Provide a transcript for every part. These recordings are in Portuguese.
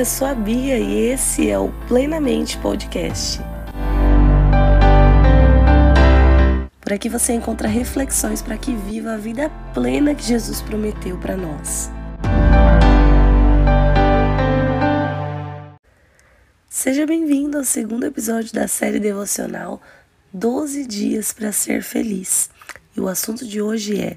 eu sou a Bia e esse é o Plenamente Podcast. Por aqui você encontra reflexões para que viva a vida plena que Jesus prometeu para nós. Seja bem-vindo ao segundo episódio da série devocional 12 Dias para Ser Feliz. E o assunto de hoje é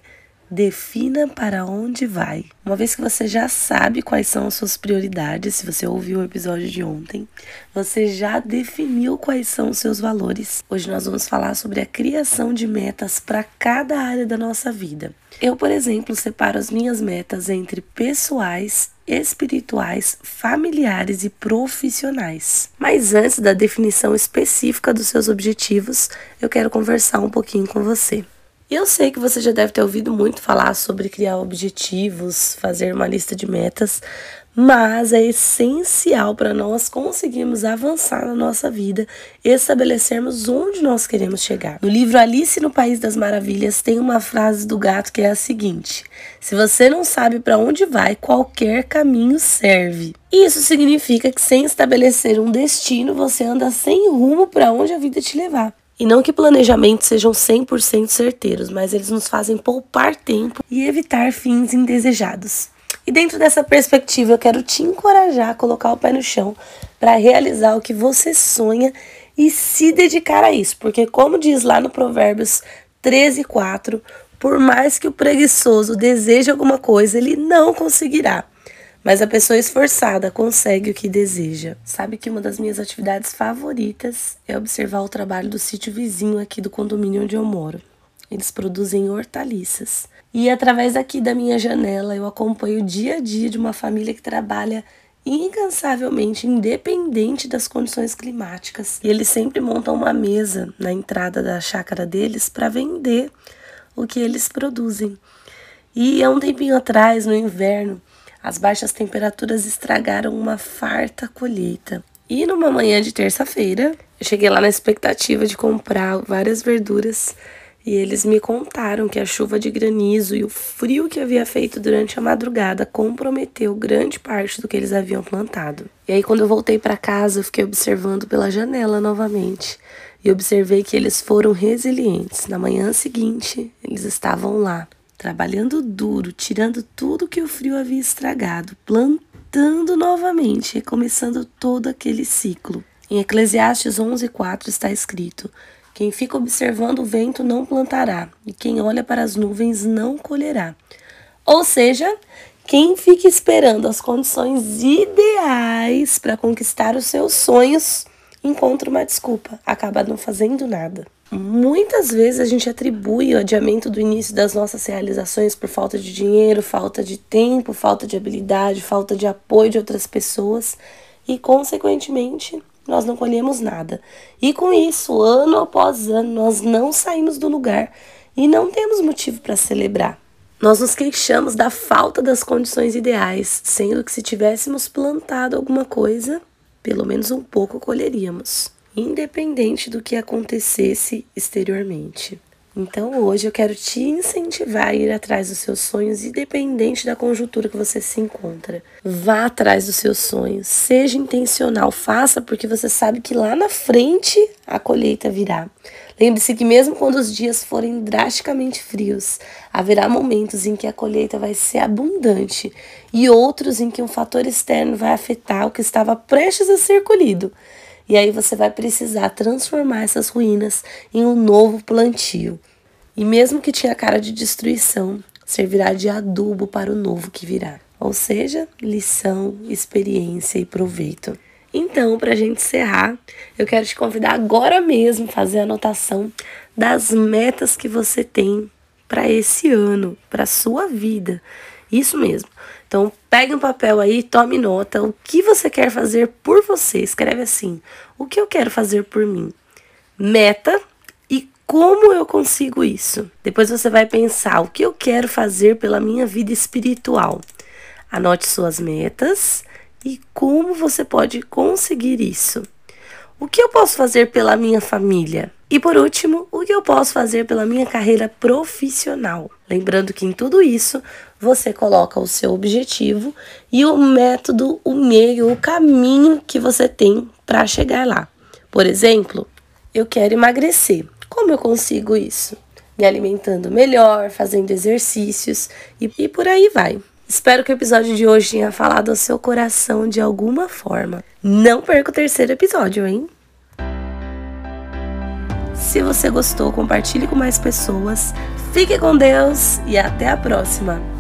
Defina para onde vai. Uma vez que você já sabe quais são as suas prioridades, se você ouviu o episódio de ontem, você já definiu quais são os seus valores. Hoje nós vamos falar sobre a criação de metas para cada área da nossa vida. Eu, por exemplo, separo as minhas metas entre pessoais, espirituais, familiares e profissionais. Mas antes da definição específica dos seus objetivos, eu quero conversar um pouquinho com você. Eu sei que você já deve ter ouvido muito falar sobre criar objetivos, fazer uma lista de metas, mas é essencial para nós conseguirmos avançar na nossa vida e estabelecermos onde nós queremos chegar. No livro Alice no País das Maravilhas tem uma frase do gato que é a seguinte: Se você não sabe para onde vai, qualquer caminho serve. Isso significa que sem estabelecer um destino, você anda sem rumo para onde a vida te levar. E não que planejamentos sejam 100% certeiros, mas eles nos fazem poupar tempo e evitar fins indesejados. E dentro dessa perspectiva, eu quero te encorajar a colocar o pé no chão para realizar o que você sonha e se dedicar a isso, porque como diz lá no Provérbios 13, 4, por mais que o preguiçoso deseje alguma coisa, ele não conseguirá. Mas a pessoa esforçada consegue o que deseja. Sabe que uma das minhas atividades favoritas é observar o trabalho do sítio vizinho aqui do condomínio onde eu moro. Eles produzem hortaliças. E através aqui da minha janela eu acompanho o dia a dia de uma família que trabalha incansavelmente, independente das condições climáticas. E eles sempre montam uma mesa na entrada da chácara deles para vender o que eles produzem. E há um tempinho atrás, no inverno, as baixas temperaturas estragaram uma farta colheita. E numa manhã de terça-feira, eu cheguei lá na expectativa de comprar várias verduras e eles me contaram que a chuva de granizo e o frio que havia feito durante a madrugada comprometeu grande parte do que eles haviam plantado. E aí, quando eu voltei para casa, eu fiquei observando pela janela novamente e observei que eles foram resilientes. Na manhã seguinte, eles estavam lá, trabalhando duro, tirando tudo que o frio havia estragado, plantando novamente, recomeçando todo aquele ciclo. Em Eclesiastes 11:4 está escrito: Quem fica observando o vento não plantará, e quem olha para as nuvens não colherá. Ou seja, quem fica esperando as condições ideais para conquistar os seus sonhos encontra uma desculpa, acaba não fazendo nada. Muitas vezes a gente atribui o adiamento do início das nossas realizações por falta de dinheiro, falta de tempo, falta de habilidade, falta de apoio de outras pessoas e, consequentemente, nós não colhemos nada. E com isso, ano após ano, nós não saímos do lugar e não temos motivo para celebrar. Nós nos queixamos da falta das condições ideais, sendo que se tivéssemos plantado alguma coisa, pelo menos um pouco colheríamos independente do que acontecesse exteriormente. Então hoje eu quero te incentivar a ir atrás dos seus sonhos, independente da conjuntura que você se encontra. Vá atrás dos seus sonhos, seja intencional, faça porque você sabe que lá na frente a colheita virá. Lembre-se que mesmo quando os dias forem drasticamente frios, haverá momentos em que a colheita vai ser abundante e outros em que um fator externo vai afetar o que estava prestes a ser colhido. E aí você vai precisar transformar essas ruínas em um novo plantio. E mesmo que tinha cara de destruição, servirá de adubo para o novo que virá. Ou seja, lição, experiência e proveito. Então, para a gente encerrar, eu quero te convidar agora mesmo a fazer a anotação das metas que você tem para esse ano, para sua vida. Isso mesmo. Então, pegue um papel aí, tome nota. O que você quer fazer por você? Escreve assim: O que eu quero fazer por mim? Meta e como eu consigo isso? Depois você vai pensar: O que eu quero fazer pela minha vida espiritual? Anote suas metas e como você pode conseguir isso. O que eu posso fazer pela minha família? E por último, o que eu posso fazer pela minha carreira profissional? Lembrando que em tudo isso você coloca o seu objetivo e o método, o meio, o caminho que você tem para chegar lá. Por exemplo, eu quero emagrecer. Como eu consigo isso? Me alimentando melhor, fazendo exercícios e, e por aí vai. Espero que o episódio de hoje tenha falado ao seu coração de alguma forma. Não perca o terceiro episódio, hein? Se você gostou, compartilhe com mais pessoas. Fique com Deus e até a próxima!